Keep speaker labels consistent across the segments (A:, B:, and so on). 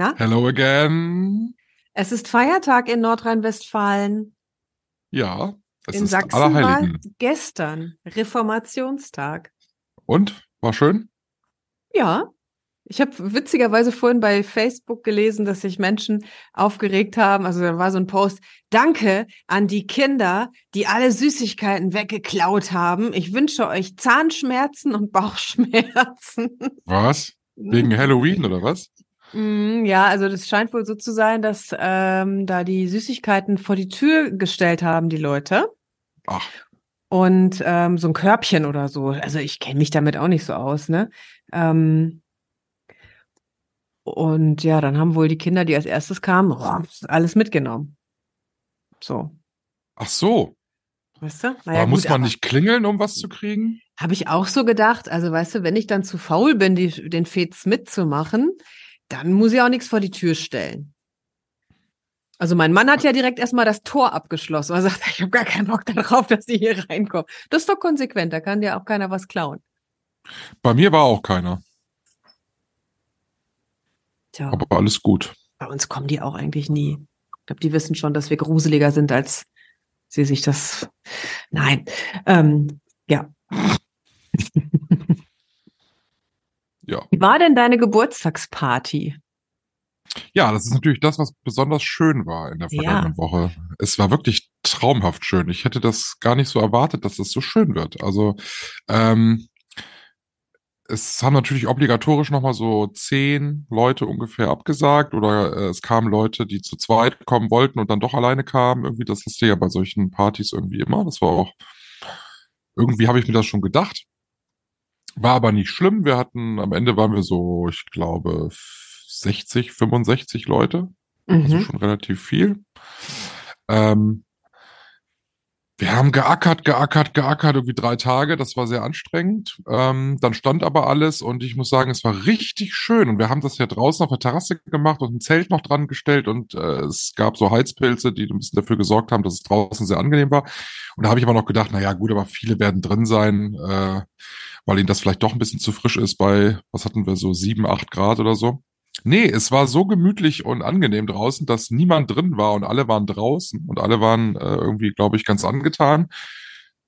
A: Na?
B: Hello again.
A: Es ist Feiertag in Nordrhein-Westfalen.
B: Ja, es
A: in
B: ist
A: Sachsen war
B: Allerheiligen.
A: gestern Reformationstag.
B: Und? War schön?
A: Ja. Ich habe witzigerweise vorhin bei Facebook gelesen, dass sich Menschen aufgeregt haben. Also da war so ein Post. Danke an die Kinder, die alle Süßigkeiten weggeklaut haben. Ich wünsche euch Zahnschmerzen und Bauchschmerzen.
B: Was? Wegen Halloween oder was?
A: Mm, Ja, also das scheint wohl so zu sein, dass ähm, da die Süßigkeiten vor die Tür gestellt haben, die Leute.
B: Ach,
A: Und ähm, so ein Körbchen oder so. Also ich kenne mich damit auch nicht so aus, ne? Ähm, und ja, dann haben wohl die Kinder, die als erstes kamen, oh, alles mitgenommen. So,
B: ach so.
A: weißt du?
B: aber muss man nicht klingeln, um was zu kriegen?
A: Habe ich auch so gedacht. Also weißt du, wenn ich dann zu faul bin, die, den Fets mitzumachen, dann muss ich auch nichts vor die Tür stellen. Also mein Mann hat ja direkt erstmal das Tor abgeschlossen. Er sagt, ich habe gar keinen Bock darauf, dass die hier reinkommen. Das ist doch konsequent, da kann dir auch keiner was klauen.
B: Bei mir war auch keiner.
A: Tja,
B: Aber alles gut.
A: bei uns kommen die auch eigentlich nie. Ich glaube, die wissen schon, dass wir gruseliger sind, als sie sich das. Nein. Ähm, ja.
B: Ja.
A: Wie war denn deine Geburtstagsparty?
B: Ja, das ist natürlich das, was besonders schön war in der
A: Ja.
B: vergangenen Woche. Es war wirklich traumhaft schön. Ich hätte das gar nicht so erwartet, dass das so schön wird. Also ähm, es haben natürlich obligatorisch nochmal so zehn Leute ungefähr abgesagt oder äh, es kamen Leute, die zu zweit kommen wollten und dann doch alleine kamen. Irgendwie, das du ja bei solchen Partys irgendwie immer. Das war auch, irgendwie habe ich mir das schon gedacht. War aber nicht schlimm. Wir hatten, am Ende waren wir so, ich glaube, 60, 65 Leute. Also
A: Mhm.
B: schon relativ viel. Ähm, wir haben geackert, geackert, geackert, irgendwie drei Tage. Das war sehr anstrengend. Ähm, dann stand aber alles und ich muss sagen, es war richtig schön. Und wir haben das ja draußen auf der Terrasse gemacht und ein Zelt noch dran gestellt und äh, es gab so Heizpilze, die ein bisschen dafür gesorgt haben, dass es draußen sehr angenehm war. Und da habe ich aber noch gedacht, na ja, gut, aber viele werden drin sein, äh, weil ihnen das vielleicht doch ein bisschen zu frisch ist bei, was hatten wir, so sieben, acht Grad oder so. Nee, es war so gemütlich und angenehm draußen, dass niemand drin war und alle waren draußen und alle waren äh, irgendwie, glaube ich, ganz angetan.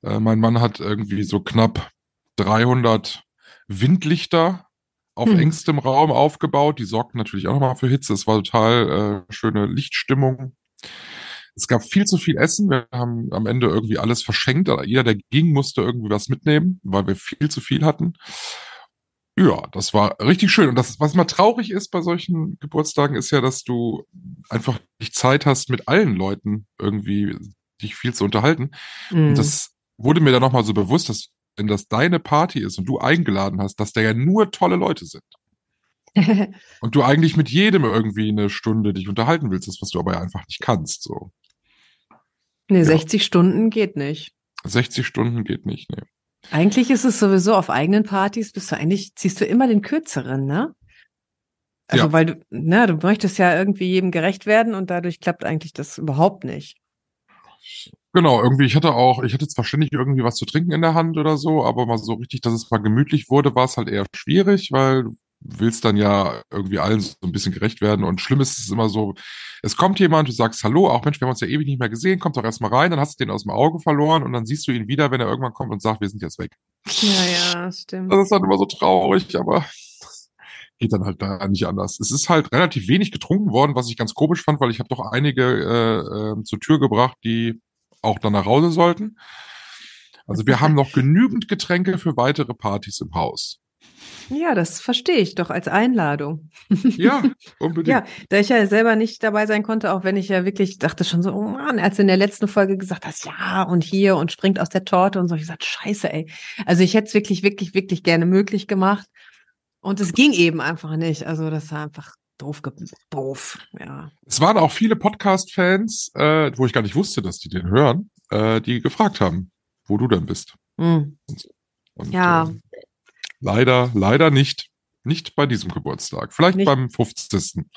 B: Äh, mein Mann hat irgendwie so knapp 300 Windlichter auf
A: Hm.
B: engstem Raum aufgebaut. Die sorgten natürlich auch nochmal für Hitze. Es war total äh, schöne Lichtstimmung. Es gab viel zu viel Essen. Wir haben am Ende irgendwie alles verschenkt. Jeder, der ging, musste irgendwie was mitnehmen, weil wir viel zu viel hatten. Ja, das war richtig schön. Und das, was mal traurig ist bei solchen Geburtstagen, ist ja, dass du einfach nicht Zeit hast, mit allen Leuten irgendwie dich viel zu unterhalten.
A: Mhm.
B: Und das wurde mir dann nochmal so bewusst, dass wenn das deine Party ist und du eingeladen hast, dass da ja nur tolle Leute sind. Und du eigentlich mit jedem irgendwie eine Stunde dich unterhalten willst, das, was du aber ja einfach nicht kannst. So
A: nee, 60 Stunden geht nicht.
B: 60 Stunden geht nicht, ne.
A: Eigentlich ist es sowieso auf eigenen Partys bist du eigentlich, ziehst du immer den kürzeren, ne? Also
B: Ja.
A: weil du, ne, du möchtest ja irgendwie jedem gerecht werden und dadurch klappt eigentlich das überhaupt nicht.
B: Genau, irgendwie, ich hatte auch, ich hatte zwar ständig irgendwie was zu trinken in der Hand oder so, aber mal so richtig, dass es mal gemütlich wurde, war es halt eher schwierig, weil du willst dann ja irgendwie allen so ein bisschen gerecht werden. Und schlimm ist es immer so, es kommt jemand, du sagst Hallo, auch Mensch, wir haben uns ja ewig nicht mehr gesehen, kommt doch erstmal rein, dann hast du den aus dem Auge verloren und dann siehst du ihn wieder, wenn er irgendwann kommt und sagt, wir sind jetzt weg.
A: Ja, ja, stimmt.
B: Das ist dann immer so traurig, aber geht dann halt da nicht anders. Es ist halt relativ wenig getrunken worden, was ich ganz komisch fand, weil ich habe doch einige äh, äh, zur Tür gebracht, die auch dann nach Hause sollten. Also wir haben noch genügend Getränke für weitere Partys im Haus.
A: Ja, das verstehe ich doch als Einladung.
B: Ja, unbedingt.
A: Ja, da ich ja selber nicht dabei sein konnte, auch wenn ich ja wirklich dachte schon so, oh Mann, als du in der letzten Folge gesagt hast, ja und hier und springt aus der Torte und so, ich gesagt, scheiße, ey. Also ich hätte es wirklich, wirklich, wirklich gerne möglich gemacht. Und es ging eben einfach nicht. Also das war einfach Doof, doof, ja.
B: Es waren auch viele Podcast-Fans, äh, wo ich gar nicht wusste, dass die den hören, äh, die gefragt haben, wo du denn bist.
A: Hm.
B: Und,
A: Ja.
B: Äh, leider, leider nicht. Nicht bei diesem Geburtstag. Vielleicht
A: Nicht.
B: beim 50.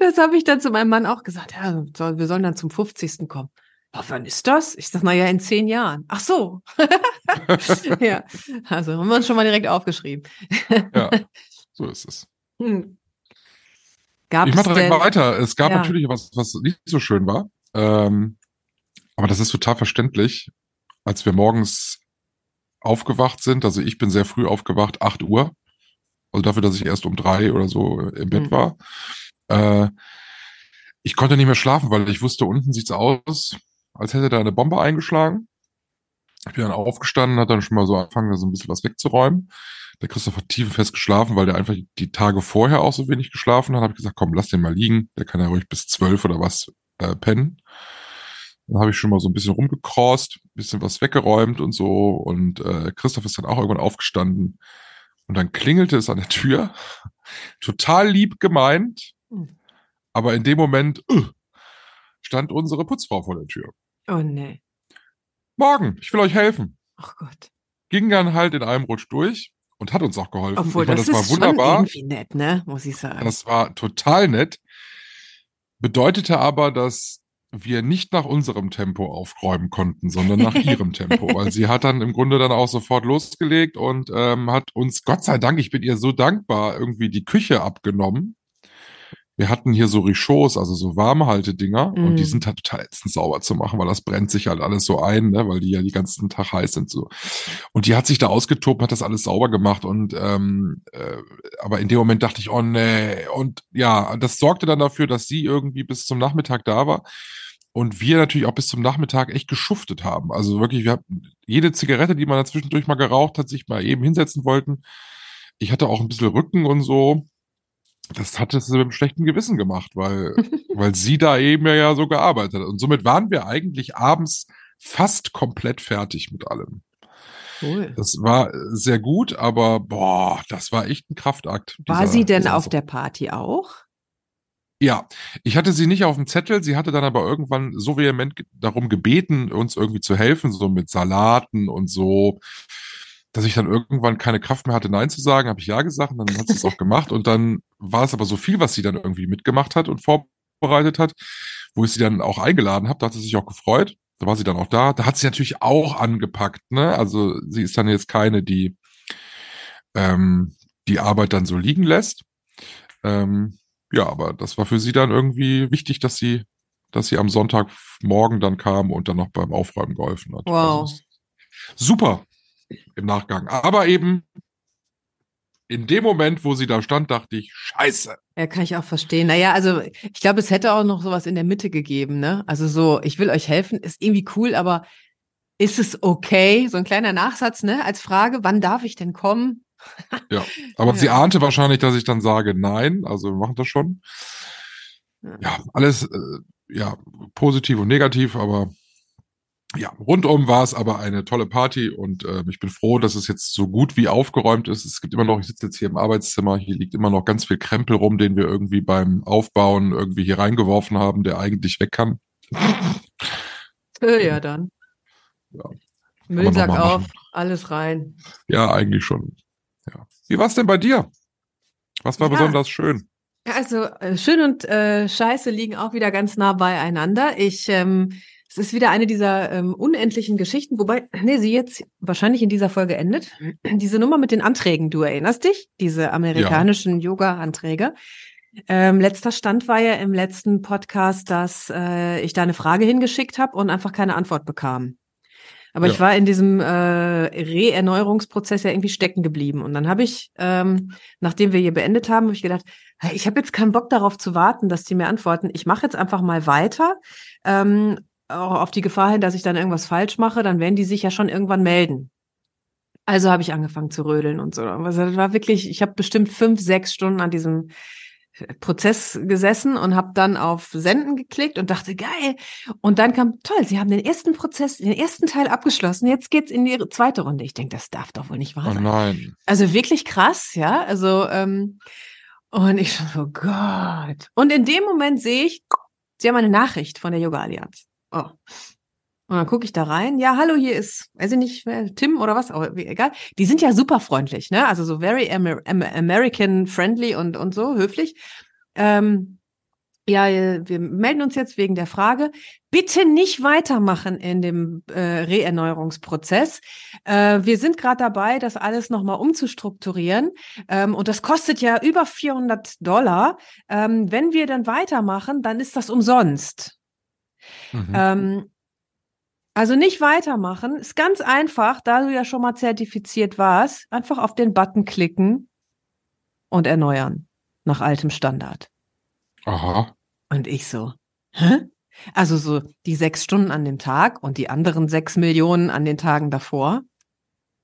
A: Das habe ich dann zu meinem Mann auch gesagt. Ja, wir sollen dann zum 50. kommen. "Ja, wann ist das? Ich sag, na ja, in zehn Jahren. Ach so. ja, also haben wir uns schon mal direkt aufgeschrieben.
B: ja, so ist es.
A: Hm. Gab
B: ich mache direkt mal weiter. Es gab
A: Ja.
B: natürlich was, was nicht so schön war. Ähm, aber das ist total verständlich. Als wir morgens aufgewacht sind, also ich bin sehr früh aufgewacht, 8 Uhr. Also dafür, dass ich erst um drei oder so im Bett
A: Hm.
B: war. Äh, ich konnte nicht mehr schlafen, weil ich wusste, unten sieht's aus, als hätte da eine Bombe eingeschlagen. Ich bin dann aufgestanden, hat dann schon mal so angefangen, so ein bisschen was wegzuräumen. Der Christoph hat tiefenfest geschlafen, weil der einfach die Tage vorher auch so wenig geschlafen hat. Habe ich gesagt, komm, lass den mal liegen. Der kann ja ruhig bis zwölf oder was äh, pennen. Dann habe ich schon mal so ein bisschen rumgekrost, bisschen was weggeräumt und so. Und äh, Christoph ist dann auch irgendwann aufgestanden. Und dann klingelte es an der Tür. Total lieb gemeint. Aber in dem Moment äh, stand unsere Putzfrau vor der Tür.
A: Oh nee.
B: Morgen, ich will euch helfen.
A: Ach Gott.
B: Ging dann halt in einem Rutsch durch und hat uns auch geholfen.
A: Obwohl,
B: meine,
A: das,
B: das war
A: ist schon
B: wunderbar.
A: irgendwie nett, ne? Muss ich sagen.
B: Das war total nett. Bedeutete aber, dass wir nicht nach unserem Tempo aufräumen konnten, sondern nach ihrem Tempo. Weil sie hat dann im Grunde dann auch sofort losgelegt und ähm, hat uns, Gott sei Dank, ich bin ihr so dankbar, irgendwie die Küche abgenommen. Wir hatten hier so Richots, also so Warmhaltedinger, und die
A: Mm.
B: sind halt total ätzend sauber zu machen, weil das brennt sich halt alles so ein, ne, weil die ja die ganzen Tag heiß sind so. Und die hat sich da ausgetobt, hat das alles sauber gemacht und ähm, äh, aber in dem Moment dachte ich, oh nee. Und ja, das sorgte dann dafür, dass sie irgendwie bis zum Nachmittag da war und wir natürlich auch bis zum Nachmittag echt geschuftet haben. Also wirklich, wir hatten jede Zigarette, die man dazwischendurch mal geraucht hat, sich mal eben hinsetzen wollten. Ich hatte auch ein bisschen Rücken und so. Das hat es mit einem schlechten Gewissen gemacht, weil, weil sie da eben ja, so gearbeitet hat. Und somit waren wir eigentlich abends fast komplett fertig mit allem.
A: Cool.
B: Das war sehr gut, aber boah, das war echt ein Kraftakt.
A: War
B: dieser-
A: sie denn auf
B: Sa-
A: der Party auch?
B: Ja, ich hatte sie nicht auf dem Zettel. Sie hatte dann aber irgendwann so vehement darum gebeten, uns irgendwie zu helfen, so mit Salaten und so, dass ich dann irgendwann keine Kraft mehr hatte, Nein zu sagen. Habe ich Ja gesagt und dann hat sie es auch gemacht. Und dann war es aber so viel, was sie dann irgendwie mitgemacht hat und vorbereitet hat, wo ich sie dann auch eingeladen habe. Da hat sie sich auch gefreut. Da war sie dann auch da. Da hat sie natürlich auch angepackt. Ne? Also sie ist dann jetzt keine, die ähm, die Arbeit dann so liegen lässt. Ähm, ja, aber das war für sie dann irgendwie wichtig, dass sie, dass sie am Sonntagmorgen dann kam und dann noch beim Aufräumen geholfen hat.
A: Wow.
B: Also, super im Nachgang. Aber eben in dem Moment, wo sie da stand, dachte ich, scheiße.
A: Ja, kann ich auch verstehen. Naja, also ich glaube, es hätte auch noch sowas in der Mitte gegeben, ne? Also so, ich will euch helfen, ist irgendwie cool, aber ist es okay? So ein kleiner Nachsatz, ne? Als Frage, wann darf ich denn kommen?
B: Aber
A: Ja.
B: sie ahnte wahrscheinlich, dass ich dann sage, nein, also wir machen das schon.
A: Ja.
B: Ja, alles, äh, ja, positiv und negativ, aber ja, rundum war es aber eine tolle Party und äh, ich bin froh, dass es jetzt so gut wie aufgeräumt ist. Es gibt immer noch, ich sitze jetzt hier im Arbeitszimmer, hier liegt immer noch ganz viel Krempel rum, den wir irgendwie beim Aufbauen irgendwie hier reingeworfen haben, der eigentlich weg kann.
A: Äh, ja, dann.
B: Ja.
A: Müllsack auf, alles rein.
B: Ja, eigentlich schon. Ja. Wie war's denn bei dir? Was war
A: Ja.
B: besonders schön?
A: Also äh, schön und äh, Scheiße liegen auch wieder ganz nah beieinander. Ich, ähm, es ist wieder eine dieser ähm, unendlichen Geschichten, wobei, nee, sie jetzt wahrscheinlich in dieser Folge endet. Diese Nummer mit den Anträgen, du erinnerst dich? Diese amerikanischen Yoga-Anträge. Ähm, letzter Stand war ja im letzten Podcast, dass äh, ich da eine Frage hingeschickt habe und einfach keine Antwort bekam. Aber
B: Ja.
A: ich war in diesem äh, Re-Erneuerungsprozess ja irgendwie stecken geblieben. Und dann habe ich, ähm, nachdem wir hier beendet haben, habe ich gedacht, ich habe jetzt keinen Bock darauf zu warten, dass die mir antworten. Ich mache jetzt einfach mal weiter. Ähm, auch auf die Gefahr hin, dass ich dann irgendwas falsch mache, dann werden die sich ja schon irgendwann melden. Also habe ich angefangen zu rödeln und so. Also das war wirklich, ich habe bestimmt fünf, sechs Stunden an diesem Prozess gesessen und habe dann auf Senden geklickt und dachte, geil. Und dann kam, toll, Sie haben den ersten Prozess, den ersten Teil abgeschlossen. Jetzt geht's in die zweite Runde. Ich denke, das darf doch wohl nicht wahr
B: Oh
A: sein.
B: nein.
A: Also wirklich krass, ja. Also ähm, Und ich schon, oh Gott. Und in dem Moment sehe ich, sie haben eine Nachricht von der Yoga Allianz. Oh. Und dann gucke ich da rein. Ja, hallo, hier ist, weiß ich nicht, Tim oder was, aber egal. Die sind ja super freundlich, ne? Also so very Amer American friendly und, und so, höflich. Ähm, ja, wir melden uns jetzt wegen der Frage. Bitte nicht weitermachen in dem äh, Reerneuerungsprozess. Äh, wir sind gerade dabei, das alles nochmal umzustrukturieren. Ähm, und das kostet ja über 400 Dollar. Ähm, wenn wir dann weitermachen, dann ist das umsonst. Mhm. Ähm, also nicht weitermachen. Ist ganz einfach, da du ja schon mal zertifiziert warst, einfach auf den Button klicken und erneuern nach altem Standard.
B: Aha.
A: Und ich so, hä? Also so die sechs Stunden an dem Tag und die anderen sechs Millionen an den Tagen davor.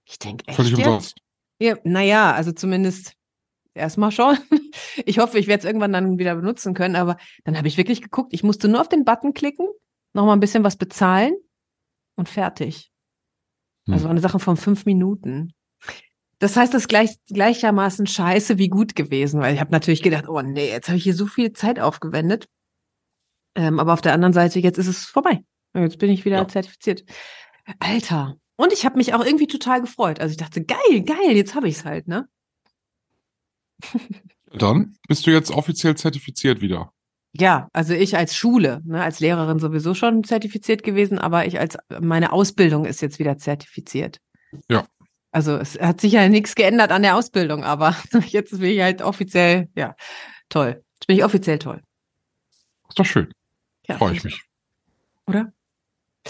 A: Ich denke echt.
B: Völlig
A: jetzt? Ja, naja, also zumindest erstmal schon. Ich hoffe, ich werde es irgendwann dann wieder benutzen können, aber dann habe ich wirklich geguckt, ich musste nur auf den Button klicken, nochmal ein bisschen was bezahlen und fertig. Also hm. eine Sache von fünf Minuten. Das heißt, das ist gleich, gleichermaßen scheiße wie gut gewesen, weil ich habe natürlich gedacht, oh nee, jetzt habe ich hier so viel Zeit aufgewendet. Ähm, aber auf der anderen Seite, jetzt ist es vorbei. Jetzt bin ich wieder ja. zertifiziert. Alter. Und ich habe mich auch irgendwie total gefreut. Also ich dachte, geil, geil, jetzt habe ich es halt, ne?
B: Dann bist du jetzt offiziell zertifiziert wieder.
A: Ja, also ich als Schule, ne, als Lehrerin sowieso schon zertifiziert gewesen, aber ich als meine Ausbildung ist jetzt wieder zertifiziert.
B: Ja.
A: Also es hat sich ja nichts geändert an der Ausbildung, aber jetzt bin ich halt offiziell, ja, toll. Jetzt bin ich offiziell toll.
B: Ist doch schön. Ja, Freue ich mich.
A: Oder?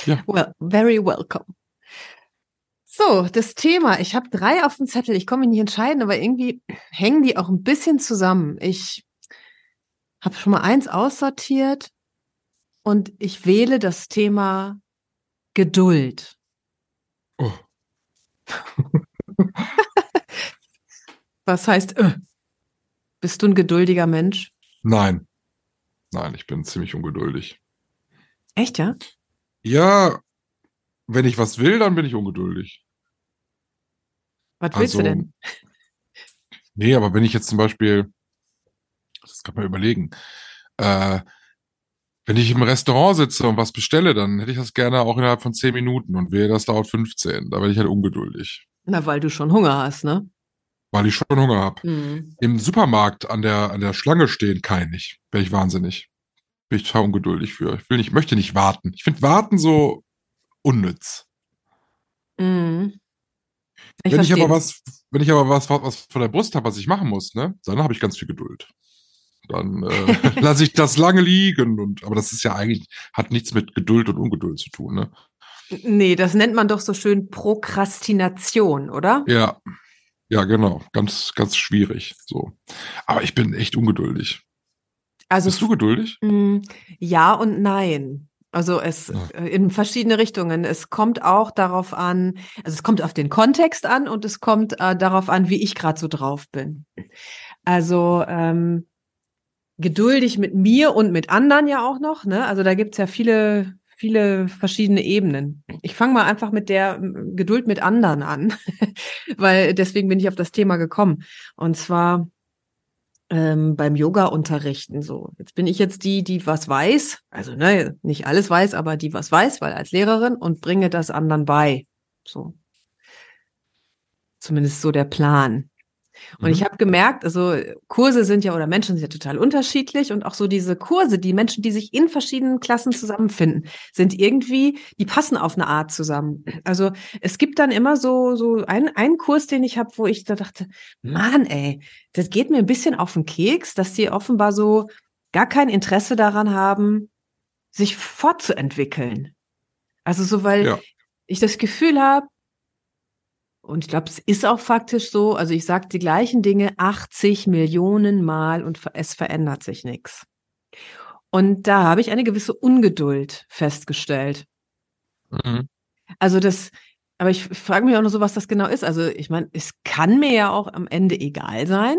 B: Ja.
A: Well, very welcome. So, das Thema. Ich habe drei auf dem Zettel. Ich komme mich nicht entscheiden, aber irgendwie hängen die auch ein bisschen zusammen. Ich habe schon mal eins aussortiert und ich wähle das Thema Geduld.
B: Oh.
A: Was heißt, äh, bist du ein geduldiger Mensch?
B: Nein. Nein, ich bin ziemlich ungeduldig.
A: Echt, ja?
B: Ja, wenn ich was will, dann bin ich ungeduldig.
A: Was willst also, du denn?
B: Nee, aber wenn ich jetzt zum Beispiel, das kann man überlegen, äh, wenn ich im Restaurant sitze und was bestelle, dann hätte ich das gerne auch innerhalb von zehn Minuten und wehe, das dauert 15. Da werde ich halt ungeduldig.
A: Na, weil du schon Hunger hast, ne?
B: Weil ich schon Hunger habe. Mhm. Im Supermarkt an der, an der Schlange stehen kann ich nicht. Wäre ich wahnsinnig. Bin ich total ungeduldig für. Ich will nicht, möchte nicht warten. Ich finde Warten so unnütz.
A: Mhm.
B: Ich wenn verstehe. ich aber was, wenn ich aber was, was von der Brust habe, was ich machen muss, ne, dann habe ich ganz viel Geduld dann äh, lasse ich das lange liegen. Und, aber das ist ja eigentlich, hat nichts mit Geduld und Ungeduld zu tun, ne?
A: Nee, das nennt man doch so schön Prokrastination, oder?
B: Ja. Ja, genau. Ganz, ganz schwierig. So. Aber ich bin echt ungeduldig.
A: Also,
B: Bist du geduldig?
A: Mm, ja und nein. Also es ja. Äh, in verschiedene Richtungen. Es kommt auch darauf an, also es kommt auf den Kontext an und es kommt äh, darauf an, wie ich gerade so drauf bin. Also ähm, geduldig mit mir und mit anderen ja auch noch. Ne? Also da gibt's ja viele, viele verschiedene Ebenen. Ich fange mal einfach mit der Geduld mit anderen an, weil deswegen bin ich auf das Thema gekommen. Und zwar ähm, beim Yoga-Unterrichten so. Jetzt bin ich jetzt die, die was weiß, also ne, nicht alles weiß, aber die was weiß, weil als Lehrerin und bringe das anderen bei. So. Zumindest so der Plan. Und mhm. ich habe gemerkt, also Kurse sind ja oder Menschen sind ja total unterschiedlich und auch so diese Kurse, die Menschen, die sich in verschiedenen Klassen zusammenfinden, sind irgendwie, die passen auf eine Art zusammen. Also es gibt dann immer so so ein, einen Kurs, den ich habe, wo ich da dachte, Mann, ey, das geht mir ein bisschen auf den Keks, dass die offenbar so gar kein Interesse daran haben, sich fortzuentwickeln. Also so, weil ja. ich das Gefühl habe, und ich glaube, es ist auch faktisch so. Also ich sage die gleichen Dinge 80 Millionen Mal und es verändert sich nichts. Und da habe ich eine gewisse Ungeduld festgestellt. Mhm. Also das, aber ich frage mich auch noch so, was das genau ist. Also ich meine, es kann mir ja auch am Ende egal sein.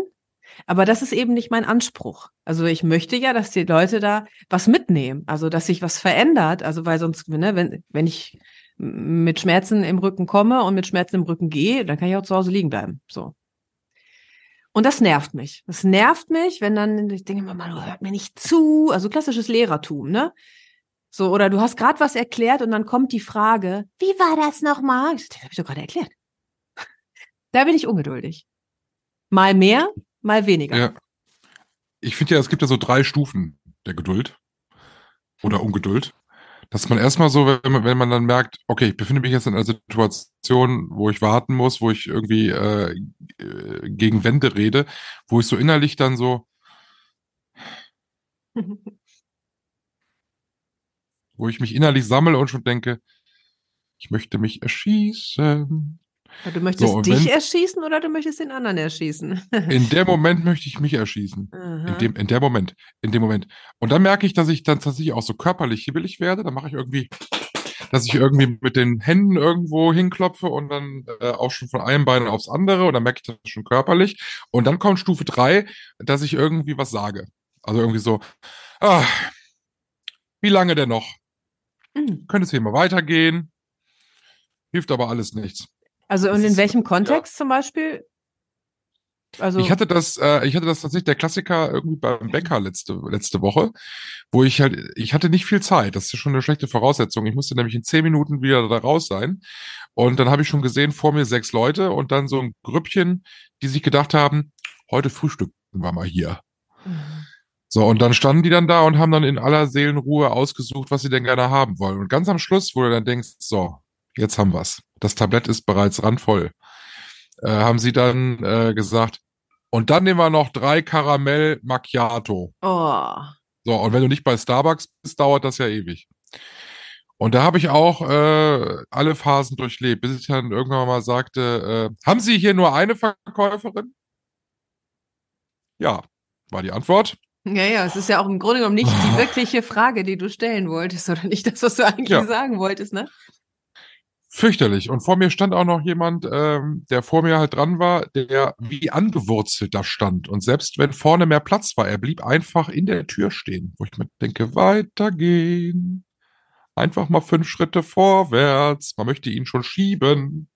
A: Aber das ist eben nicht mein Anspruch. Also ich möchte ja, dass die Leute da was mitnehmen, also dass sich was verändert. Also weil sonst, ne, wenn, wenn ich mit Schmerzen im Rücken komme und mit Schmerzen im Rücken gehe, dann kann ich auch zu Hause liegen bleiben. So. Und das nervt mich. Das nervt mich, wenn dann, ich denke immer, man hört mir nicht zu. Also klassisches Lehrertum, ne? So, oder du hast gerade was erklärt und dann kommt die Frage, wie war das nochmal? Das habe ich doch gerade erklärt. Da bin ich ungeduldig. Mal mehr, mal weniger.
B: Ja. Ich finde ja, es gibt ja so drei Stufen der Geduld oder Ungeduld. Dass man erstmal so, wenn man, wenn man dann merkt, okay, ich befinde mich jetzt in einer Situation, wo ich warten muss, wo ich irgendwie äh, äh gegen Wände rede, wo ich so innerlich dann so, wo ich mich innerlich sammle und schon denke, ich möchte mich erschießen.
A: Du möchtest
B: So,
A: dich
B: wenn-
A: erschießen oder du möchtest den anderen erschießen?
B: In dem Moment möchte ich mich erschießen.
A: Aha.
B: In dem, in der Moment. In dem Moment. Und dann merke ich, dass ich dann tatsächlich auch so körperlich hibbelig werde. Dann mache ich irgendwie, dass ich irgendwie mit den Händen irgendwo hinklopfe und dann äh, auch schon von einem Bein aufs andere und dann merke ich das schon körperlich. Und dann kommt Stufe drei, dass ich irgendwie was sage. Also irgendwie so, ah, wie lange denn noch?
A: Mhm.
B: Könnte es hier mal weitergehen? Hilft aber alles nichts.
A: Also und in
B: ist-
A: welchem Kontext zum Beispiel? Also
B: Ich hatte das, äh, ich hatte das tatsächlich der Klassiker irgendwie beim Bäcker letzte, letzte Woche, wo ich halt, ich hatte nicht viel Zeit. Das ist schon eine schlechte Voraussetzung. Ich musste nämlich in zehn Minuten wieder da raus sein. Und dann habe ich schon gesehen, vor mir sechs Leute und dann so ein Grüppchen, die sich gedacht haben, heute frühstücken wir mal hier.
A: Mhm.
B: So, und dann standen die dann da und haben dann in aller Seelenruhe ausgesucht, was sie denn gerne haben wollen. Und ganz am Schluss, wo du dann denkst, so, jetzt haben wir's. Das Tablett ist bereits randvoll. Äh, haben sie dann äh, gesagt, und dann nehmen wir noch drei Karamell Macchiato.
A: oh.
B: So, und wenn du nicht bei Starbucks bist, dauert das ja ewig. Und da habe ich auch äh, alle Phasen durchlebt, bis ich dann irgendwann mal sagte, äh, haben Sie hier nur eine Verkäuferin? Ja, war die Antwort.
A: Ja, ja, es ist ja auch im Grunde genommen nicht die wirkliche Frage, die du stellen wolltest, oder nicht das, was du eigentlich
B: Ja.
A: sagen wolltest, ne?
B: Fürchterlich. Und vor mir stand auch noch jemand, ähm, der vor mir halt dran war, der wie angewurzelt da stand. Und selbst wenn vorne mehr Platz war, er blieb einfach in der Tür stehen, wo ich mir denke, weitergehen. Einfach mal fünf Schritte vorwärts. Man möchte ihn schon schieben.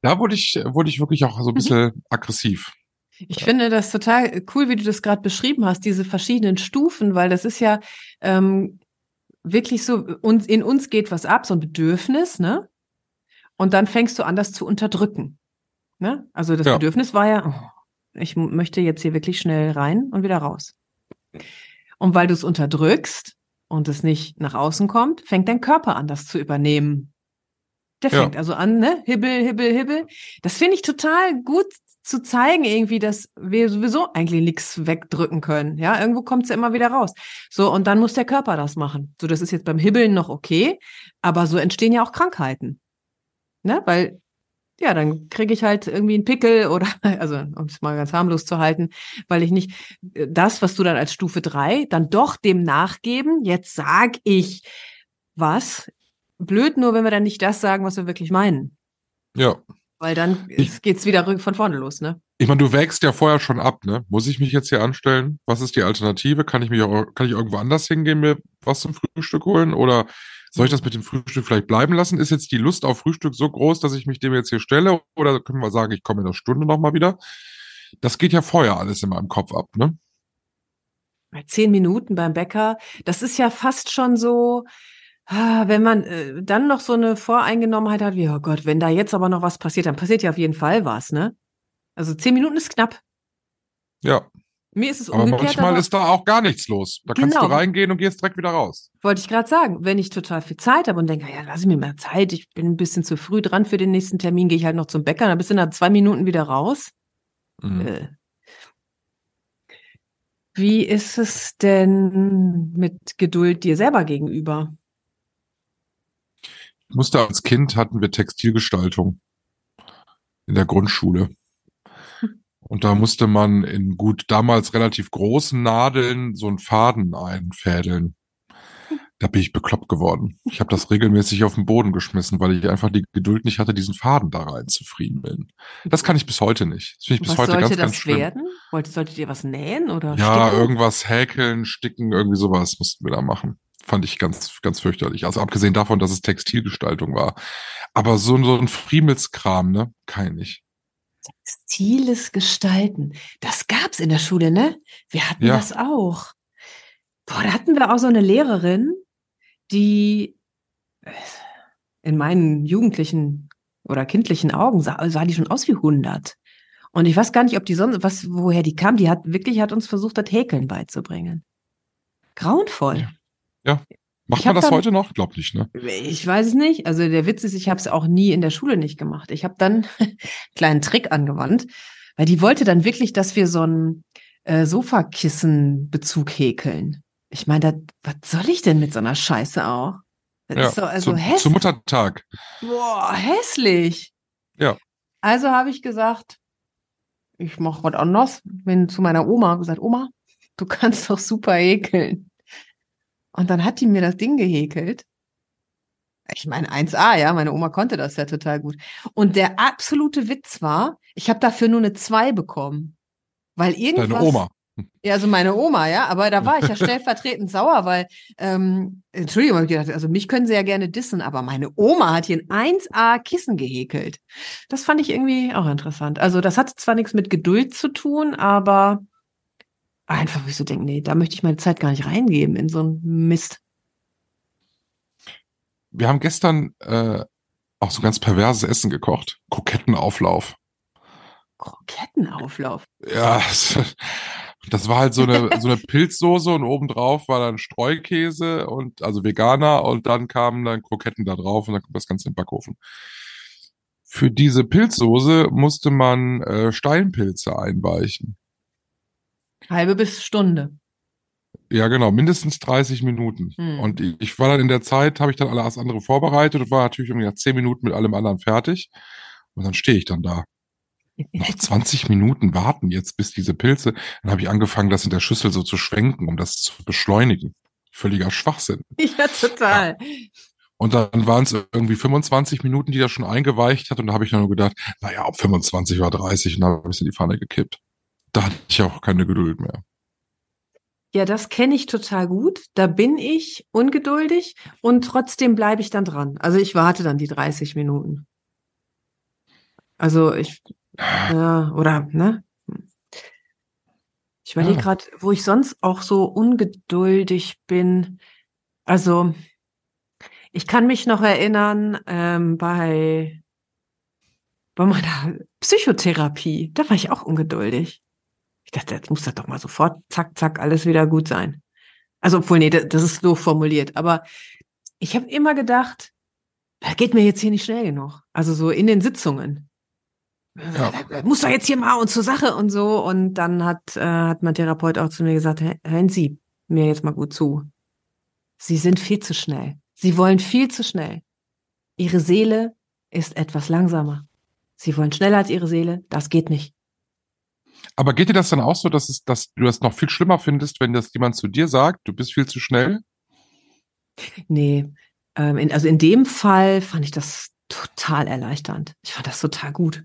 B: Da wurde ich, wurde ich wirklich auch so ein bisschen aggressiv.
A: Ich finde das total cool, wie du das gerade beschrieben hast, diese verschiedenen Stufen, weil das ist ja ähm, wirklich so, uns, in uns geht was ab, so ein Bedürfnis, ne? Und dann fängst du an, das zu unterdrücken. Ne? Also das
B: Ja.
A: Bedürfnis war ja, oh, ich möchte jetzt hier wirklich schnell rein und wieder raus. Und weil du es unterdrückst und es nicht nach außen kommt, fängt dein Körper an, das zu übernehmen. Der
B: Ja.
A: fängt also an, ne? Hibbel, hibbel, hibbel. Das finde ich total gut zu zeigen, irgendwie, dass wir sowieso eigentlich nichts wegdrücken können. Ja, irgendwo kommt es ja immer wieder raus. So, und dann muss der Körper das machen. So, das ist jetzt beim Hibbeln noch okay, aber so entstehen ja auch Krankheiten. Ne? Weil, ja, dann kriege ich halt irgendwie einen Pickel oder, also um es mal ganz harmlos zu halten, weil ich nicht äh, das, was du dann als Stufe drei dann doch dem nachgeben, jetzt sag ich was. Blöd nur, wenn wir dann nicht das sagen, was wir wirklich meinen.
B: Ja.
A: Weil dann
B: Ich-
A: geht's wieder von vorne los, ne?
B: Ich meine, du wägst ja vorher schon ab, ne? Muss ich mich jetzt hier anstellen? Was ist die Alternative? Kann ich mich auch, kann ich irgendwo anders hingehen, mir was zum Frühstück holen? Oder soll ich das mit dem Frühstück vielleicht bleiben lassen? Ist jetzt die Lust auf Frühstück so groß, dass ich mich dem jetzt hier stelle? Oder können wir sagen, ich komme in einer Stunde nochmal wieder? Das geht ja vorher alles in meinem Kopf ab, ne?
A: Bei zehn Minuten beim Bäcker, das ist ja fast schon so, ah, wenn man äh, dann noch so eine Voreingenommenheit hat, wie, oh Gott, wenn da jetzt aber noch was passiert, dann passiert ja auf jeden Fall was, ne? Also zehn Minuten ist knapp.
B: Ja.
A: Mir ist es
B: Aber
A: umgekehrt,
B: manchmal
A: aber
B: ist da auch gar nichts los. Da kannst
A: Genau.
B: du reingehen und gehst direkt wieder raus.
A: wollte ich gerade sagen, wenn ich total viel Zeit habe und denke, ja, lass mir mal Zeit, ich bin ein bisschen zu früh dran für den nächsten Termin, gehe ich halt noch zum Bäcker, dann bist du nach zwei Minuten wieder raus.
B: Mhm.
A: Äh. Wie ist es denn mit Geduld dir selber gegenüber?
B: Ich musste als Kind hatten wir Textilgestaltung in der Grundschule. Und da musste man in gut damals relativ großen Nadeln so einen Faden einfädeln. Da bin ich bekloppt geworden. Ich habe das regelmäßig auf den Boden geschmissen, weil ich einfach die Geduld nicht hatte, diesen Faden da reinzufriemeln. Das kann ich bis heute nicht. Das finde ich bis
A: Was
B: heute
A: sollte
B: ganz,
A: das
B: ganz schlimm.
A: werden? Wollt, solltet ihr was nähen oder
B: Ja,
A: sticken?
B: irgendwas häkeln, sticken, irgendwie sowas mussten wir da machen. Fand ich ganz, ganz fürchterlich. Also abgesehen davon, dass es Textilgestaltung war. Aber so, so ein Friemelskram, ne? Kann ich nicht.
A: Textiles Gestalten. Das gab's in der Schule, ne? Wir hatten
B: Ja.
A: das auch. Boah, da hatten wir auch so eine Lehrerin, die äh, in meinen jugendlichen oder kindlichen Augen sah, sah die schon aus wie 100. Und ich weiß gar nicht, ob die sonst, was, woher die kam. Die hat wirklich, hat uns versucht, das Häkeln beizubringen. Grauenvoll.
B: Macht man das
A: dann-
B: heute noch? Ich glaube nicht, ne?
A: Ich weiß es nicht. Also der Witz ist, ich habe es auch nie in der Schule nicht gemacht. Ich habe dann einen kleinen Trick angewandt, weil die wollte dann wirklich, dass wir so einen äh, Sofakissenbezug häkeln. Ich meine, da- was soll ich denn mit so einer Scheiße auch? Das
B: Ja,
A: ist doch also
B: zu,
A: hässlich.
B: zu Muttertag.
A: Boah, hässlich.
B: Ja.
A: Also habe ich gesagt, ich mache was anderes. Bin zu meiner Oma gesagt, Oma, du kannst doch super häkeln. Und dann hat die mir das Ding gehäkelt. Ich meine 1A, ja, meine Oma konnte das ja total gut. Und der absolute Witz war, ich habe dafür nur eine 2 bekommen. Weil irgendwas,
B: Deine Oma.
A: ja, also meine Oma, ja, aber da war ich ja stellvertretend sauer, weil, ähm, Entschuldigung, ich gedacht, also mich können sie ja gerne dissen, aber meine Oma hat hier ein 1A Kissen gehäkelt. Das fand ich irgendwie auch interessant. Also das hat zwar nichts mit Geduld zu tun, aber einfach, wo ich so denke, nee, da möchte ich meine Zeit gar nicht reingeben in so einen Mist.
B: Wir haben gestern äh, auch so ganz perverses Essen gekocht. Krokettenauflauf.
A: Krokettenauflauf.
B: Ja, das, war halt so eine, so eine Pilzsoße und obendrauf war dann Streukäse und also Veganer und dann kamen dann Kroketten da drauf und dann kommt das Ganze den Backofen. Für diese Pilzsoße musste man äh, Steinpilze einweichen.
A: Halbe bis Stunde.
B: Ja, genau, mindestens 30 Minuten.
A: Hm.
B: Und ich, war dann in der Zeit, habe ich dann alles andere vorbereitet und war natürlich irgendwie nach 10 Minuten mit allem anderen fertig. Und dann stehe ich dann da. Noch 20 Minuten warten jetzt, bis diese Pilze. Dann habe ich angefangen, das in der Schüssel so zu schwenken, um das zu beschleunigen. Völliger Schwachsinn.
A: Ja, total.
B: Und dann waren es irgendwie 25 Minuten, die das schon eingeweicht hat. Und da habe ich dann nur gedacht, naja, ob 25 war 30 und dann habe ich in die Pfanne gekippt. Da hatte ich auch keine Geduld mehr.
A: Ja, das kenne ich total gut. Da bin ich ungeduldig und trotzdem bleibe ich dann dran. Also ich warte dann die 30 Minuten. Also ich, ja, oder, ne? Ich überlege
B: Ja.
A: gerade, wo ich sonst auch so ungeduldig bin. Also ich kann mich noch erinnern, ähm, bei, bei meiner Psychotherapie, da war ich auch ungeduldig. Ich dachte, jetzt muss das doch mal sofort, zack, zack, alles wieder gut sein. Also, obwohl, nee, das, das ist so formuliert. Aber ich habe immer gedacht, das geht mir jetzt hier nicht schnell genug. Also so in den Sitzungen.
B: Ja.
A: Muss doch jetzt hier mal und zur Sache und so. Und dann hat, äh, hat mein Therapeut auch zu mir gesagt, "Hö- hören Sie mir jetzt mal gut zu. Sie sind viel zu schnell. Sie wollen viel zu schnell. Ihre Seele ist etwas langsamer. Sie wollen schneller als Ihre Seele. Das geht nicht.
B: Aber geht dir das dann auch so, dass, es, dass du das noch viel schlimmer findest, wenn das jemand zu dir sagt, du bist viel zu schnell?
A: Nee, ähm, in, also in dem Fall fand ich das total erleichternd. Ich fand das total gut.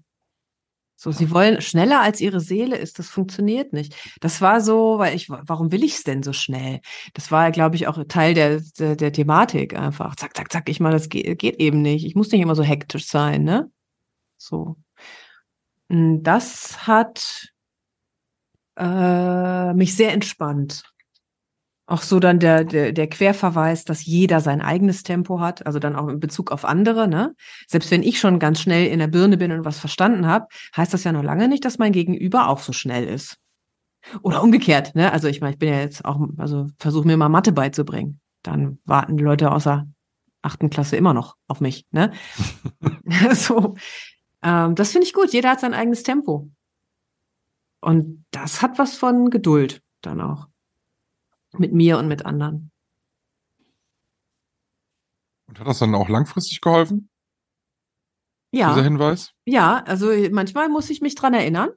A: So, sie wollen schneller als ihre Seele ist, das funktioniert nicht. Das war so, weil ich, warum will ich es denn so schnell? Das war, glaube ich, auch Teil der, der, der Thematik einfach. Zack, zack, zack, ich meine, das geht, geht eben nicht. Ich muss nicht immer so hektisch sein, ne? So. Mm, Das hat äh, mich sehr entspannt. Auch so dann der, der, der Querverweis, dass jeder sein eigenes Tempo hat, also dann auch in Bezug auf andere. Ne? Selbst wenn ich schon ganz schnell in der Birne bin und was verstanden habe, heißt das ja noch lange nicht, dass mein Gegenüber auch so schnell ist. Oder umgekehrt. Ne? Also ich meine, ich bin ja jetzt auch, also versuche mir mal Mathe beizubringen. Dann warten die Leute außer achten Klasse immer noch auf mich. Ne? so, ähm, das finde ich gut. Jeder hat sein eigenes Tempo. Und das hat was von Geduld dann auch. Mit mir und mit anderen.
B: Und hat das dann auch langfristig geholfen, dieser
A: Ja,
B: Hinweis?
A: ja, also manchmal muss ich mich dran erinnern.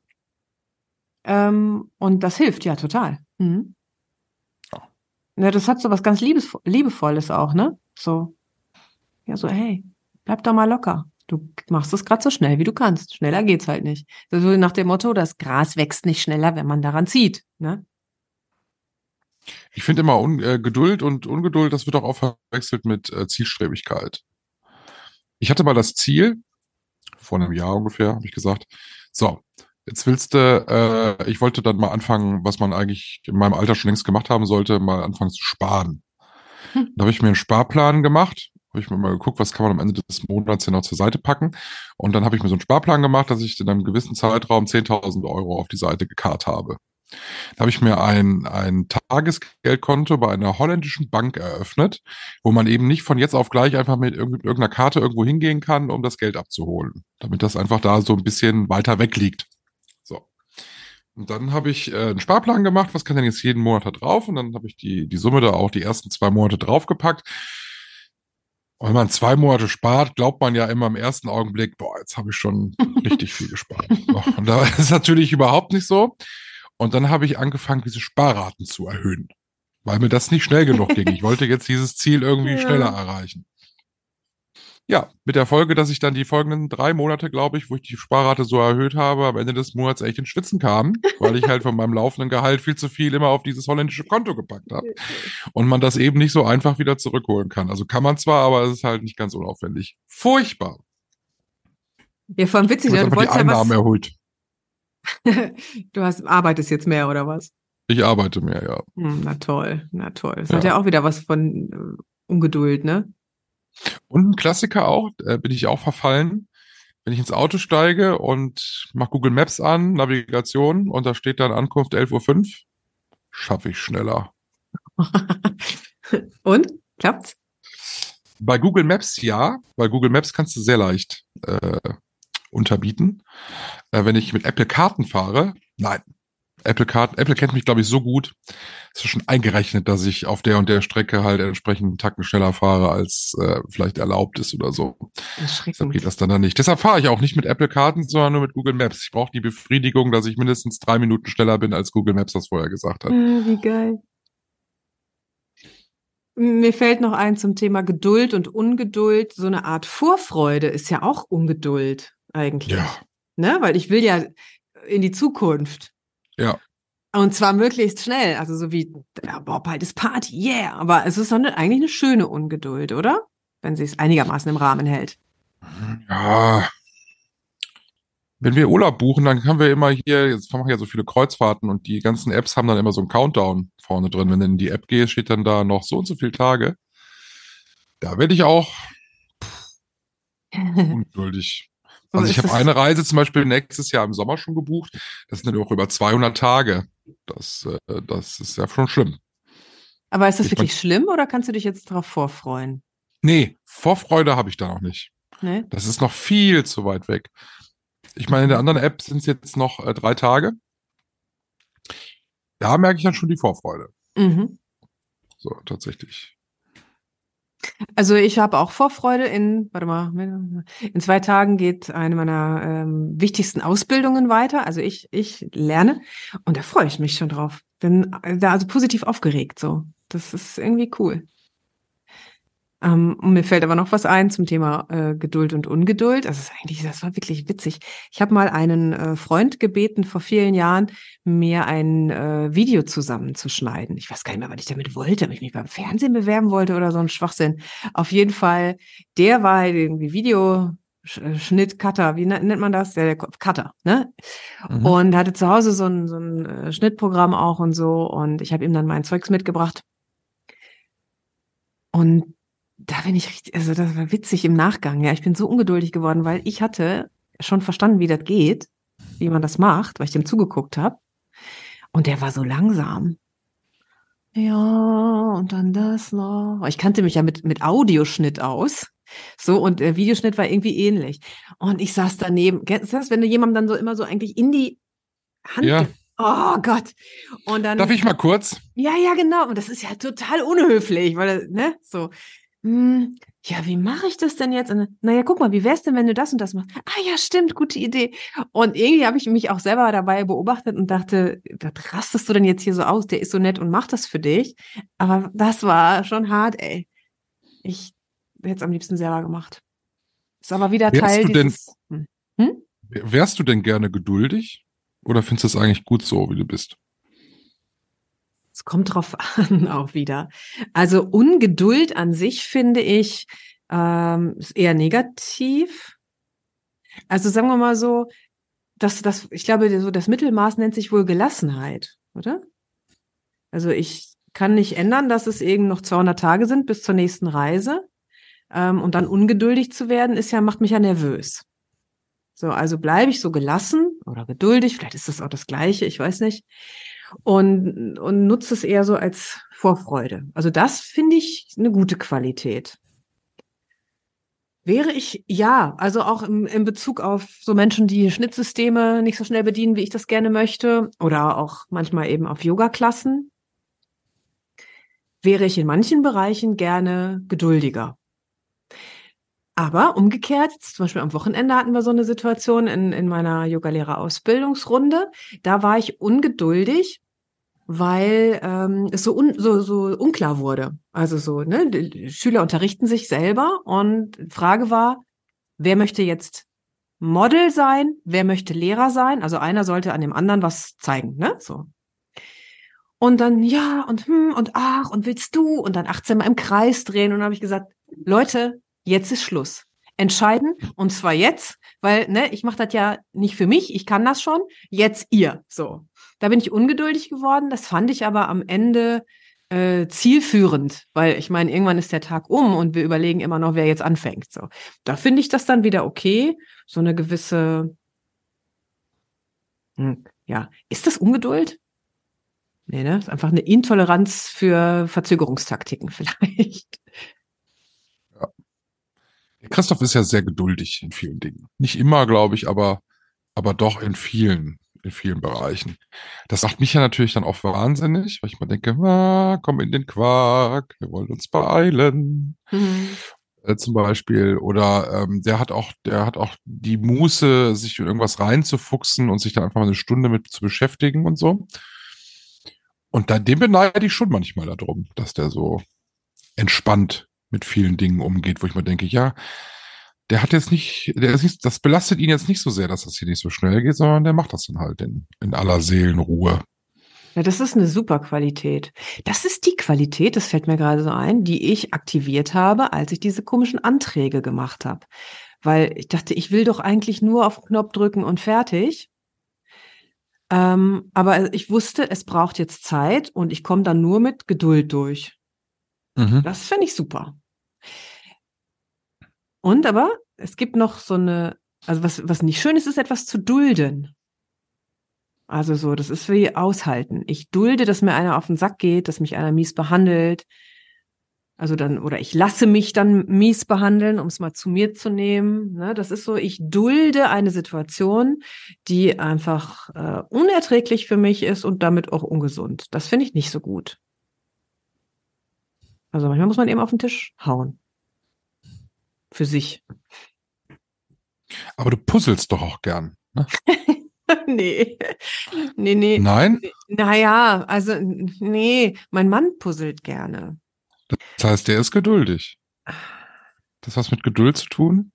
A: Ähm, und das hilft ja total. Mhm.
B: Ja.
A: Ja, das hat so was ganz Liebesvo Liebevolles auch, ne? So, ja, so, hey, bleib doch mal locker. Du machst es gerade so schnell, wie du kannst. Schneller geht's halt nicht. So nach dem Motto, das Gras wächst nicht schneller, wenn man daran zieht, ne?
B: Ich finde immer Un äh, Geduld und Ungeduld, das wird auch oft verwechselt mit äh, Zielstrebigkeit. Ich hatte mal das Ziel, vor einem Jahr ungefähr, habe ich gesagt, So, jetzt willst du, äh, ich wollte dann mal anfangen, was man eigentlich in meinem Alter schon längst gemacht haben sollte, mal anfangen zu sparen.
A: Hm.
B: Da habe ich mir einen Sparplan gemacht, habe ich mir mal geguckt, was kann man am Ende des Monats hier noch zur Seite packen. Und dann habe ich mir so einen Sparplan gemacht, dass ich in einem gewissen Zeitraum 10.000 Euro auf die Seite gekarrt habe. Da habe ich mir ein, ein Tagesgeldkonto bei einer holländischen Bank eröffnet, wo man eben nicht von jetzt auf gleich einfach mit irgend- irgendeiner Karte irgendwo hingehen kann, um das Geld abzuholen. Damit das einfach da so ein bisschen weiter weg liegt. Und dann habe ich äh, einen Sparplan gemacht, was kann denn jetzt jeden Monat da drauf? Und dann habe ich die, die Summe da auch die ersten zwei Monate draufgepackt. Und wenn man zwei Monate spart, glaubt man ja immer im ersten Augenblick, boah, jetzt habe ich schon richtig viel gespart. Und da ist natürlich überhaupt nicht so. Und dann habe ich angefangen, diese Sparraten zu erhöhen, weil mir das nicht schnell genug ging. Ich wollte jetzt dieses Ziel irgendwie
A: Ja.
B: schneller erreichen. Ja, mit der Folge, dass ich dann die folgenden drei Monate, glaube ich, wo ich die Sparrate so erhöht habe, am Ende des Monats echt in Schwitzen kam, weil ich halt von meinem laufenden Gehalt viel zu viel immer auf dieses holländische Konto gepackt habe. Und man das eben nicht so einfach wieder zurückholen kann. Also kann man zwar, aber es ist halt nicht ganz unaufwendig. Furchtbar.
A: Ja, vor allem witzig,
B: habe
A: du
B: die
A: wolltest ja
B: Einnahmen erhöht.
A: was. du hast, arbeitest jetzt mehr oder was?
B: Ich arbeite mehr, ja.
A: Hm, na toll, na toll. Das
B: Ja.
A: hat ja auch wieder was von äh, Ungeduld, ne?
B: Und ein Klassiker auch, äh, bin ich auch verfallen. Wenn ich ins Auto steige und mache Google Maps an, Navigation, und da steht dann Ankunft 11.05 Uhr, schaffe ich schneller.
A: Und? Klappt's?
B: Bei Google Maps ja, bei Google Maps kannst du sehr leicht äh, unterbieten. Äh, wenn ich mit Apple Karten fahre, nein. Apple Karten, Apple kennt mich, glaube ich, so gut. Es ist schon eingerechnet, dass ich auf der und der Strecke halt entsprechend Tacken schneller fahre, als äh, vielleicht erlaubt ist oder so. Deshalb geht das dann da nicht. Deshalb fahre ich auch nicht mit Apple Karten, sondern nur mit Google Maps. Ich brauche die Befriedigung, dass ich mindestens drei Minuten schneller bin, als Google Maps das vorher gesagt hat.
A: Ah, wie geil. Mir fällt noch ein zum Thema Geduld und Ungeduld. So eine Art Vorfreude ist ja auch Ungeduld eigentlich.
B: Ja,
A: Ne? Weil ich will ja in die Zukunft.
B: Ja.
A: Und zwar möglichst schnell. Also so wie, ja, boah, bald ist Party, yeah. Aber es ist doch eine, eigentlich eine schöne Ungeduld, oder? Wenn sie es einigermaßen im Rahmen hält.
B: Ja. Wenn wir Urlaub buchen, dann haben wir immer hier, jetzt machen wir ja so viele Kreuzfahrten und die ganzen Apps haben dann immer so einen Countdown vorne drin. Wenn du in die App gehst, steht dann da noch so und so viele Tage. Da werde ich auch ungeduldig.
A: So
B: Also ich habe eine Reise zum Beispiel nächstes Jahr im Sommer schon gebucht. Das sind dann auch über 200 Tage. Das, äh, das ist ja schon schlimm.
A: Aber ist das
B: Ich
A: wirklich schlimm oder kannst du dich jetzt darauf vorfreuen?
B: Nee, Vorfreude habe ich da noch nicht.
A: Ne?
B: Das ist noch viel zu weit weg. Ich meine, in der anderen App sind es jetzt noch äh, drei Tage. Da merke ich dann schon die Vorfreude.
A: Mhm.
B: So, tatsächlich.
A: Also ich habe auch Vorfreude in, warte mal, in zwei Tagen geht eine meiner ähm, wichtigsten Ausbildungen weiter. Also ich, ich lerne und da freue ich mich schon drauf. Bin da also positiv aufgeregt so. Das ist irgendwie cool. Ähm, und mir fällt aber noch was ein zum Thema äh, Geduld und Ungeduld. Das ist eigentlich, das war wirklich witzig. Ich habe mal einen äh, Freund gebeten vor vielen Jahren, mir ein äh, Video zusammenzuschneiden. Ich weiß gar nicht mehr, was ich damit wollte, ob ich mich beim Fernsehen bewerben wollte oder so ein Schwachsinn. Auf jeden Fall, der war halt irgendwie Videoschnitt, Cutter, wie nennt man das? Der, der Cutter, ne?
B: Mhm.
A: Und hatte zu Hause so ein, so ein äh, Schnittprogramm auch und so. Und ich habe ihm dann mein Zeugs mitgebracht. Und da bin ich richtig, also das war witzig im Nachgang. Ja, ich bin so ungeduldig geworden, weil ich hatte schon verstanden, wie das geht, wie man das macht, weil ich dem zugeguckt habe. Und der war so langsam. Ja, und dann das noch. Ich kannte mich ja mit, mit Audioschnitt aus. So, und der Videoschnitt war irgendwie ähnlich. Und ich saß daneben. Kennst du das, wenn du jemandem dann so immer so eigentlich in die Hand.
B: Ja.
A: Oh Gott. Und dann.
B: Darf ich mal kurz?
A: Ja, ja, genau. Und das ist ja total unhöflich, weil, ne, so, hm, ja, wie mache ich das denn jetzt? Und, naja, guck mal, wie wär's denn, wenn du das und das machst? Ah ja, stimmt, gute Idee. Und irgendwie habe ich mich auch selber dabei beobachtet und dachte, was rastest du denn jetzt hier so aus? Der ist so nett und macht das für dich. Aber das war schon hart, ey. Ich hätte es am liebsten selber gemacht. Ist aber wieder
B: Wärst
A: Teil
B: du denn-
A: dieses. Hm?
B: Wärst du denn gerne geduldig? Oder findest du es eigentlich gut so, wie du bist?
A: Kommt drauf an auch wieder. Also Ungeduld an sich finde ich ähm, ist eher negativ. Also sagen wir mal so, das, das, ich glaube, so das Mittelmaß nennt sich wohl Gelassenheit, oder? Also ich kann nicht ändern, dass es eben noch 200 Tage sind bis zur nächsten Reise. Ähm, und dann ungeduldig zu werden, ist ja, macht mich ja nervös. So, also bleibe ich so gelassen oder geduldig, vielleicht ist das auch das Gleiche, ich weiß nicht. Und, und nutze es eher so als Vorfreude. Also das finde ich eine gute Qualität. Wäre ich, ja, also auch im, in Bezug auf so Menschen, die Schnittsysteme nicht so schnell bedienen, wie ich das gerne möchte, oder auch manchmal eben auf Yoga-Klassen, wäre ich in manchen Bereichen gerne geduldiger. Aber umgekehrt, zum Beispiel am Wochenende hatten wir so eine Situation in, in meiner Yogalehrerausbildungsrunde. Da war ich ungeduldig, weil ähm, es so, un, so, so unklar wurde. Also so, ne, die Schüler unterrichten sich selber und Frage war, wer möchte jetzt Model sein, wer möchte Lehrer sein? Also einer sollte an dem anderen was zeigen, ne? So. Und dann, ja, und hm, und ach, und willst du? Und dann 18 Mal im Kreis drehen. Und dann habe ich gesagt, Leute, jetzt ist Schluss. Entscheiden, und zwar jetzt, weil, ne, ich mache das ja nicht für mich, ich kann das schon, jetzt ihr. So. Da bin ich ungeduldig geworden. Das fand ich aber am Ende äh, zielführend, weil ich meine, irgendwann ist der Tag um und wir überlegen immer noch, wer jetzt anfängt. So, da finde ich das dann wieder okay. So eine gewisse, hm, ja, ist das Ungeduld? Nee, ne? Ist einfach eine Intoleranz für Verzögerungstaktiken vielleicht.
B: Christoph ist ja sehr geduldig in vielen Dingen. Nicht immer, glaube ich, aber, aber doch in vielen, in vielen Bereichen. Das macht mich ja natürlich dann auch wahnsinnig, weil ich mal denke, ah, komm in den Quark, wir wollen uns beeilen. Mhm. Äh, zum Beispiel. Oder ähm, der hat auch, der hat auch die Muße, sich in irgendwas reinzufuchsen und sich dann einfach mal eine Stunde mit zu beschäftigen und so. Und da, dem beneide ich schon manchmal darum, dass der so entspannt mit vielen Dingen umgeht, wo ich mir denke, ja, der hat jetzt nicht, der ist nicht, das belastet ihn jetzt nicht so sehr, dass das hier nicht so schnell geht, sondern der macht das dann halt in, in aller Seelenruhe.
A: Ja, das ist eine super Qualität. Das ist die Qualität, das fällt mir gerade so ein, die ich aktiviert habe, als ich diese komischen Anträge gemacht habe. Weil ich dachte, ich will doch eigentlich nur auf den Knopf drücken und fertig. Ähm, aber ich wusste, es braucht jetzt Zeit und ich komme dann nur mit Geduld durch. Mhm. Das finde ich super. Und aber es gibt noch so eine, also was, was nicht schön ist, ist etwas zu dulden. Also so, das ist wie aushalten. Ich dulde, dass mir einer auf den Sack geht, dass mich einer mies behandelt, also dann, oder ich lasse mich dann mies behandeln, um es mal zu mir zu nehmen. Ne? Das ist so, ich dulde eine Situation, die einfach äh, unerträglich für mich ist und damit auch ungesund. Das finde ich nicht so gut. Also manchmal muss man eben auf den Tisch hauen. Für sich.
B: Aber du puzzelst doch auch gern. Ne?
A: nee. Nee, nee.
B: Nein?
A: Naja, also, nee, mein Mann puzzelt gerne.
B: Das heißt, der ist geduldig. Das was mit Geduld zu tun?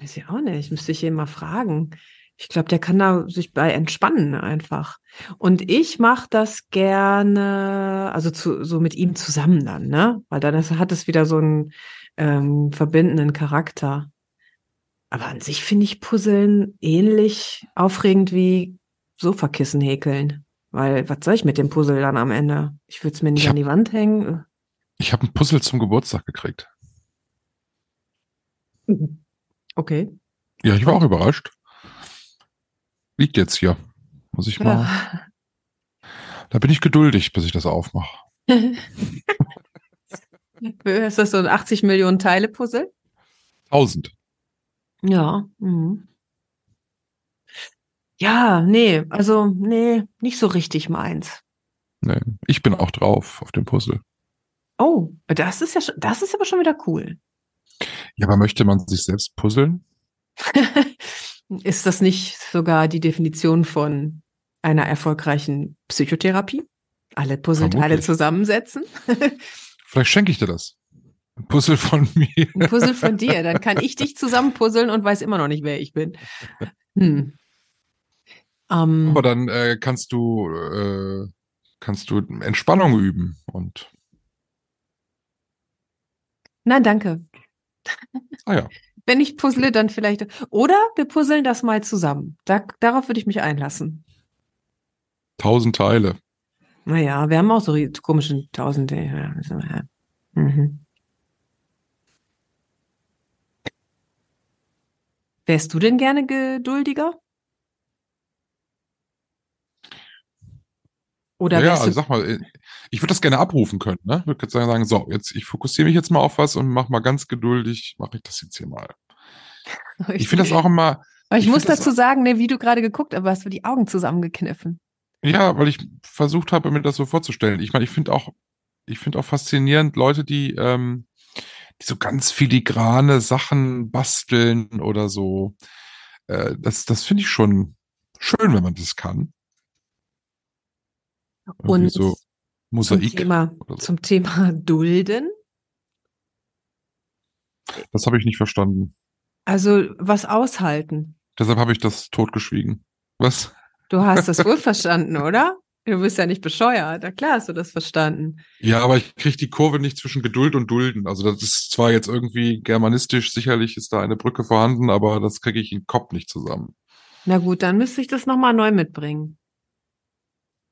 A: Weiß ich auch nicht. Müsste ich ihn mal fragen. Ich glaube, der kann da sich bei entspannen einfach. Und ich mache das gerne, also zu, so mit ihm zusammen dann, ne? Weil dann ist, hat es wieder so einen ähm, verbindenden Charakter. Aber an sich finde ich Puzzeln ähnlich aufregend wie Sofakissen häkeln. Weil was soll ich mit dem Puzzle dann am Ende? Ich würde es mir nicht hab, an die Wand hängen.
B: Ich habe ein Puzzle zum Geburtstag gekriegt.
A: Okay.
B: Ja, ich war auch überrascht. Liegt jetzt hier. Muss ich mal. Ja. Da bin ich geduldig, bis ich das aufmache.
A: ist das so ein 80 Millionen Teile Puzzle?
B: 1000.
A: Ja. Mhm. Ja, nee, also nee, nicht so richtig meins.
B: Nee, ich bin auch drauf auf dem Puzzle.
A: Oh, das ist ja schon, das ist aber schon wieder cool.
B: Ja, aber möchte man sich selbst puzzeln?
A: ist das nicht sogar die Definition von einer erfolgreichen Psychotherapie? Alle Puzzleteile zusammensetzen?
B: Vielleicht schenke ich dir das. Ein Puzzle von mir.
A: Ein Puzzle von dir. Dann kann ich dich zusammenpuzzeln und weiß immer noch nicht, wer ich bin. Hm.
B: Um, Aber dann äh, kannst du äh, kannst du Entspannung üben und
A: Nein, danke.
B: Ah ja.
A: wenn ich puzzle, dann vielleicht. Oder wir puzzeln das mal zusammen. Da, darauf würde ich mich einlassen.
B: Tausend Teile.
A: Naja, wir haben auch so komische Tausende. Ja, also, ja. Mhm. Wärst du denn gerne geduldiger? Oder
B: ja, also sag mal, ich würde das gerne abrufen können, ne? Ich würde jetzt sagen, so, jetzt, ich fokussiere mich jetzt mal auf was und mach mal ganz geduldig, mache ich das jetzt hier mal. Ich finde das auch immer.
A: Aber ich,
B: ich
A: muss dazu sagen, ne, wie du gerade geguckt hast, hast du die Augen zusammengekniffen.
B: Ja, weil ich versucht habe, mir das so vorzustellen. Ich meine, ich finde auch, ich finde auch faszinierend Leute, die, ähm, die so ganz filigrane Sachen basteln oder so. Äh, das, das finde ich schon schön, wenn man das kann. Irgendwie
A: Und
B: so
A: zum
B: Mosaik.
A: Thema,
B: oder so.
A: zum Thema Dulden.
B: Das habe ich nicht verstanden.
A: Also was aushalten.
B: Deshalb habe ich das totgeschwiegen. Was?
A: Du hast das wohl verstanden, oder? Du bist ja nicht bescheuert. Na klar hast du das verstanden.
B: Ja, aber ich kriege die Kurve nicht zwischen Geduld und Dulden. Also das ist zwar jetzt irgendwie germanistisch, sicherlich ist da eine Brücke vorhanden, aber das kriege ich in den Kopf nicht zusammen.
A: Na gut, dann müsste ich das nochmal neu mitbringen.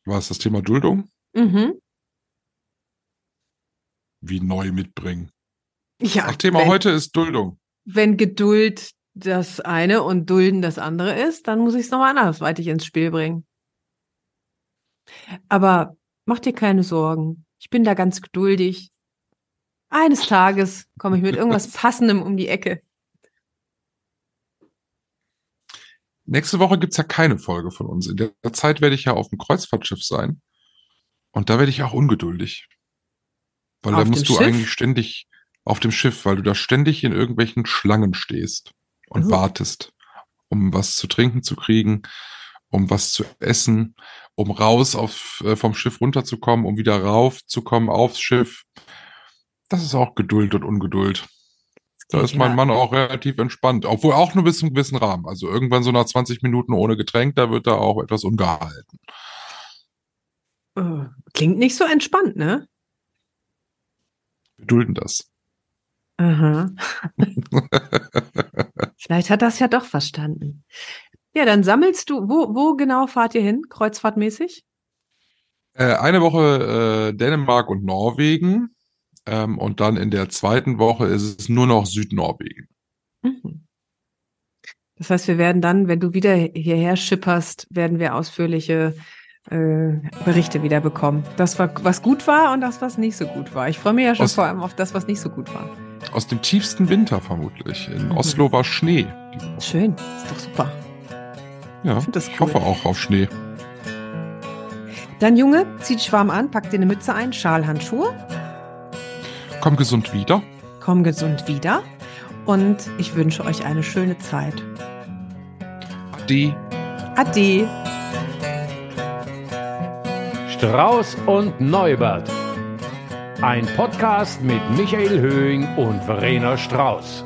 B: War es das Thema Duldung?
A: Mhm.
B: Wie neu mitbringen?
A: Ja,
B: Ach, Thema
A: wenn,
B: heute ist Duldung.
A: wenn Geduld das eine und Dulden das andere ist, dann muss ich es nochmal andersweitig ins Spiel bringen. Aber mach dir keine Sorgen. Ich bin da ganz geduldig. Eines Tages komme ich mit irgendwas Passendem um die Ecke.
B: Nächste Woche gibt's ja keine Folge von uns. In der Zeit werde ich ja auf dem Kreuzfahrtschiff sein. Und da werde ich auch ungeduldig. Weil
A: Auf
B: da musst du
A: Schiff?
B: eigentlich ständig auf dem Schiff, weil du da ständig in irgendwelchen Schlangen stehst und
A: Oh.
B: wartest, um was zu trinken zu kriegen, um was zu essen, um raus auf, äh, vom Schiff runterzukommen, um wieder raufzukommen aufs Schiff. Das ist auch Geduld und Ungeduld. Da ist mein. Mann auch relativ entspannt, obwohl auch nur bis zu einem gewissen Rahmen. Also irgendwann so nach 20 Minuten ohne Getränk, da wird er auch etwas ungehalten.
A: Äh, Klingt nicht so entspannt, ne?
B: Wir dulden das.
A: Aha. Vielleicht hat das ja doch verstanden. Ja, dann sammelst du, wo, wo genau fahrt ihr hin, kreuzfahrtmäßig?
B: Äh, eine Woche äh, Dänemark und Norwegen. Ähm, und dann in der zweiten Woche ist es nur noch Südnorwegen.
A: Mhm. Das heißt, wir werden dann, wenn du wieder hierher schipperst, werden wir ausführliche Berichte wieder bekommen. Das, war, was gut war und das, was nicht so gut war. Ich freue mich ja schon
B: Aus-
A: vor allem auf das, was nicht so gut war.
B: Aus dem tiefsten Winter vermutlich. In
A: Mhm.
B: Oslo war Schnee.
A: Schön, ist doch super.
B: Ja,
A: Ich das
B: ich
A: cool.
B: hoffe auch auf Schnee.
A: Dann Junge, zieht Schwarm an, packt dir eine Mütze ein, Schal, Handschuhe,
B: Komm gesund wieder.
A: komm gesund wieder und ich wünsche euch eine schöne Zeit.
B: Die
A: Ade.
C: Strauß und Neubert. Ein Podcast mit Michael Höhing und Verena Strauß.